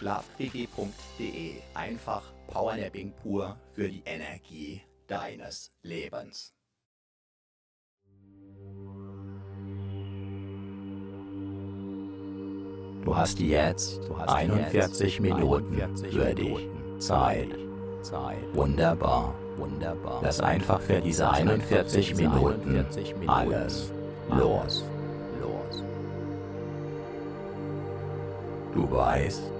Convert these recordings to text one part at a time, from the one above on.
Schlafquickie.de. Einfach Powernapping pur für die Energie deines Lebens. Du hast jetzt 41 Minuten für dich Zeit. Wunderbar. Lass einfach für diese 41 Minuten alles los. Du weißt,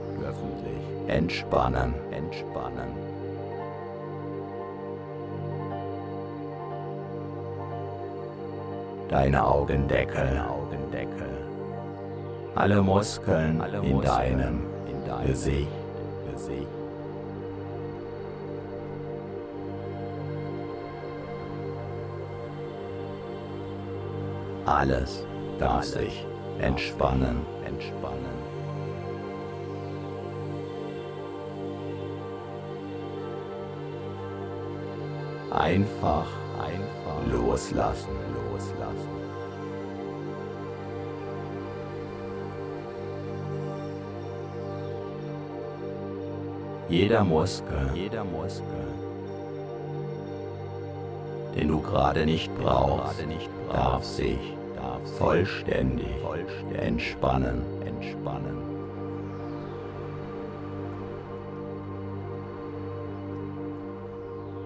entspannen, entspannen. Deine Augendeckel, Augendeckel. Alle Muskeln Alle in Muskeln deinem, in deinem Gesicht, Gesicht. Alles darf sich entspannen, entspannen. einfach, einfach loslassen, loslassen. Jeder Muskel, jeder Muskel, den du gerade nicht brauchst, darf sich vollständig, entspannen, entspannen.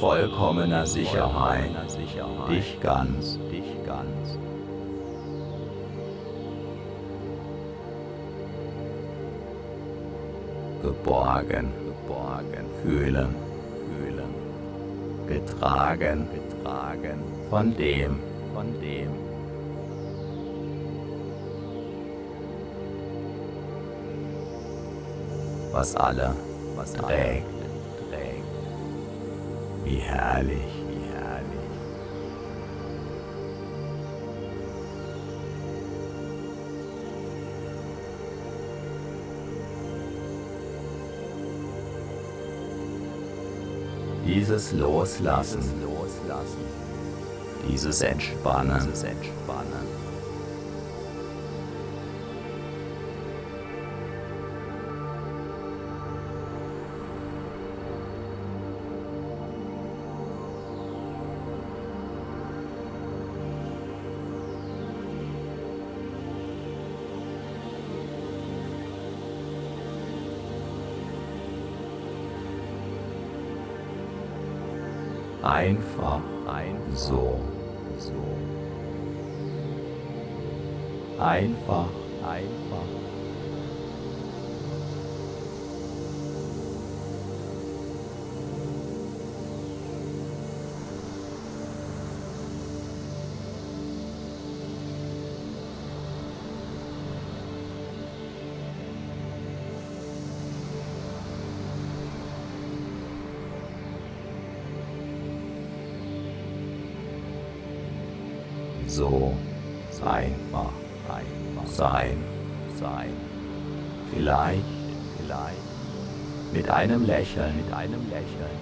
Vollkommener Sicherheit, dich ganz, dich ganz. Geborgen, geborgen, fühlen, fühlen, getragen, getragen, von dem, von dem. Was alle, was trägt. Wie herrlich, wie herrlich. Dieses Loslassen, Loslassen, dieses Entspannen, dieses Entspannen. Einfach, ein so. Einfach, einfach. Einem Lächeln, mit einem Lächeln.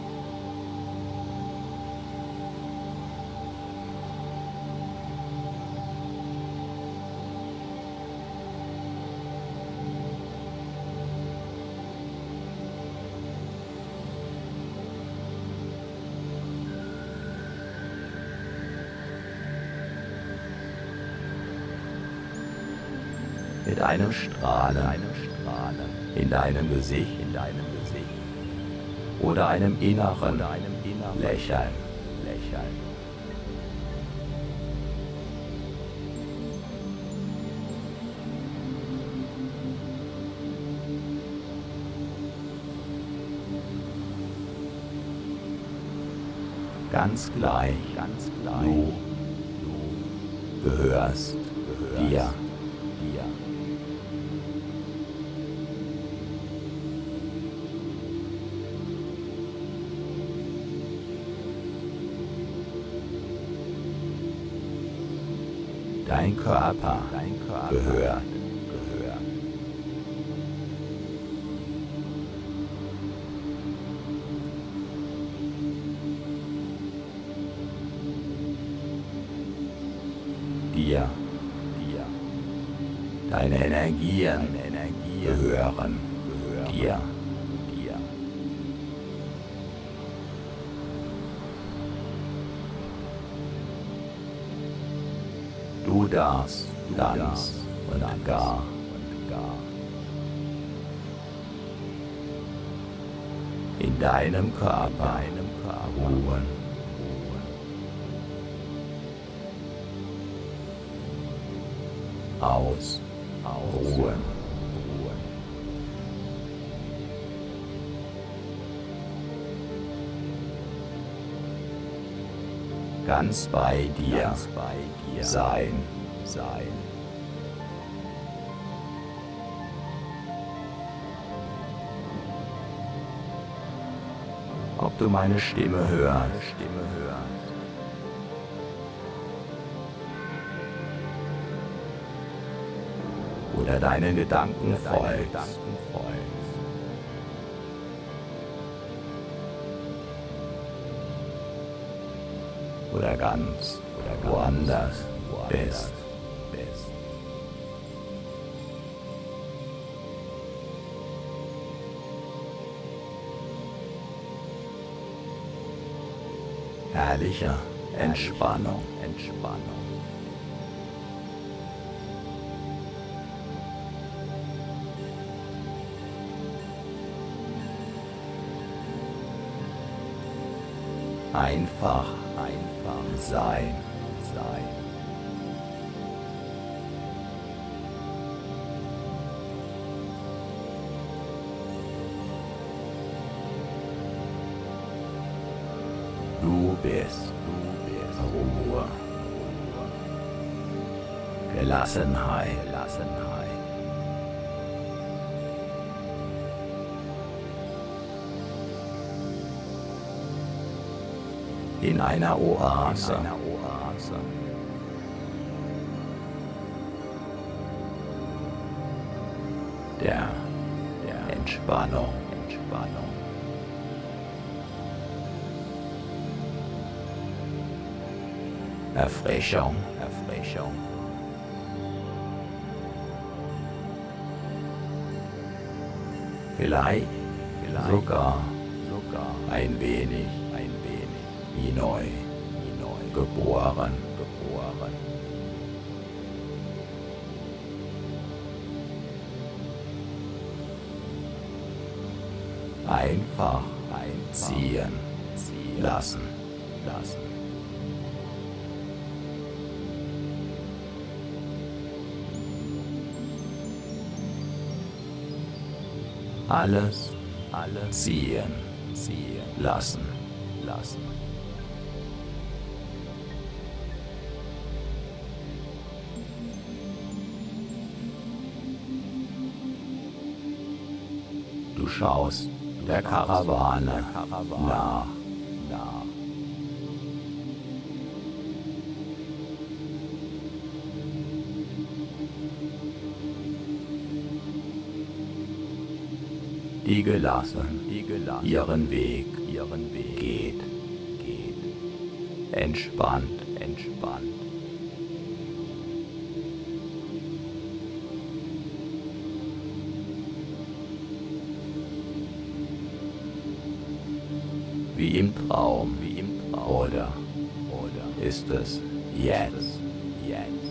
Mit einem Strahlen, in deinem Gesicht, in deinem Gesicht oder einem inneren, einem inneren Lächeln, Lächeln. Ganz gleich, ganz gleich. Du, du gehörst, gehörst dir. Gehört dir, dir. Deine Energien, Deine Energien. Gehören, gehören. Dir, dir. Du darfst ganz und gar in deinem Körper, deinem Körper ruhen. aus, aus. Ruhe. Ruhe. Ganz bei dir, Ganz bei dir sein, sein. Ob du meine Stimme hörst, oder deinen Gedanken folgst. Oder ganz oder woanders bist. Herrlicher Entspannung, Entspannung. Einfach, einfach sein, sein. Bist, Ruhe, Gelassenheit, Gelassenheit. in einer Oase. In einer Oase. Der, der Entspannung. Erfrischung, Erfrischung. Vielleicht, vielleicht sogar, sogar ein wenig wie neu, wie neu geboren, geboren. Einfach einziehen, ziehen lassen, lassen. Alles, alles ziehen, ziehen lassen, lassen. schaust der Karawane nach. Die gelassen, die gelassen ihren Weg, ihren Weg. geht, geht, entspannt, entspannt. wie im Traum, wie im Traum. Oder, oder ist es jetzt, jetzt?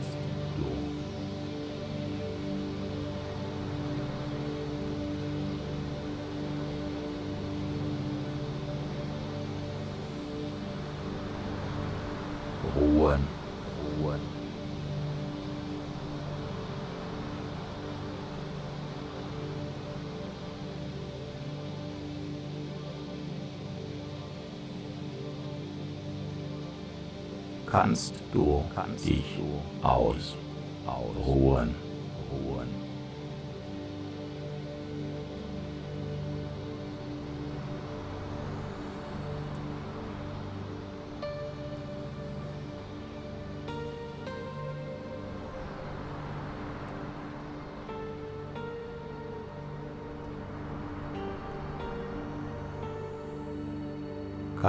ruhen, ruhen. Kannst du kannst dich du aus, ausruhen,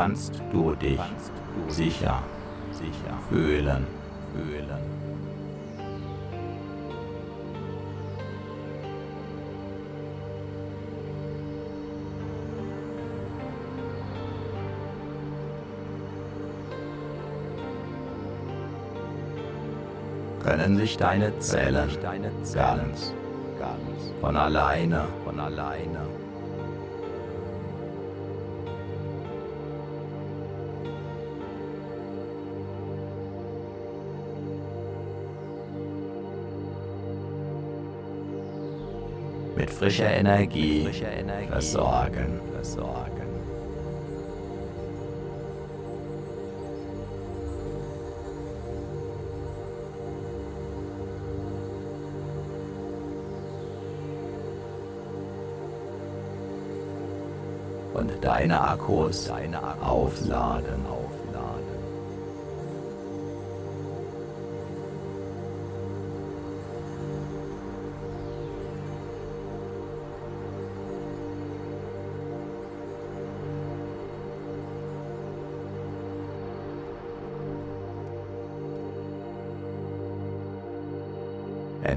kannst du dich sicher, sicher fühlen, fühlen. Können sich deine Zellen ganz, ganz von alleine, mit frischer Energie, frischer Energie versorgen. versorgen. Und deine Akkus, deine Akkus aufladen.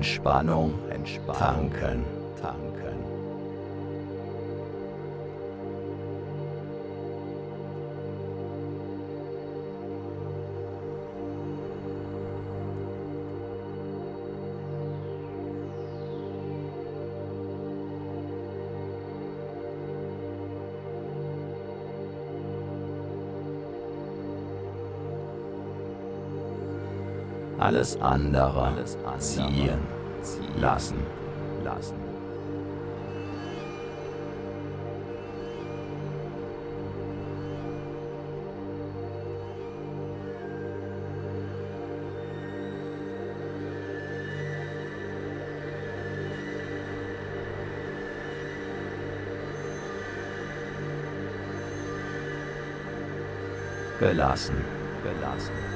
Entspannung, Entspannung. Tanken, tanken. alles andere, alles andere ziehen, ziehen lassen, lassen. gelassen, gelassen.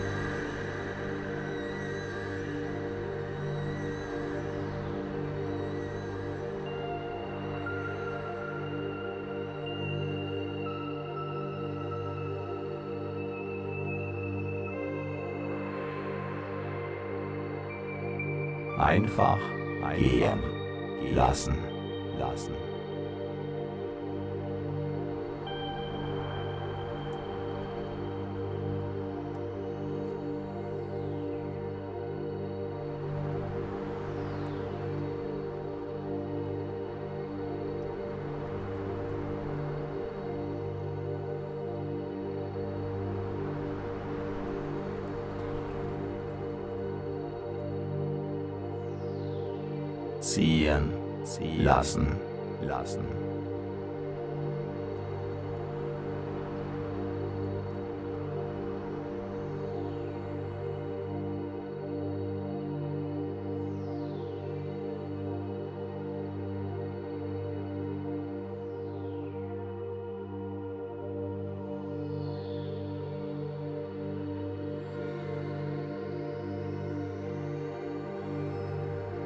Einfach gehen lassen. lassen. Lassen, lassen.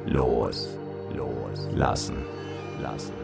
los, los, lassen,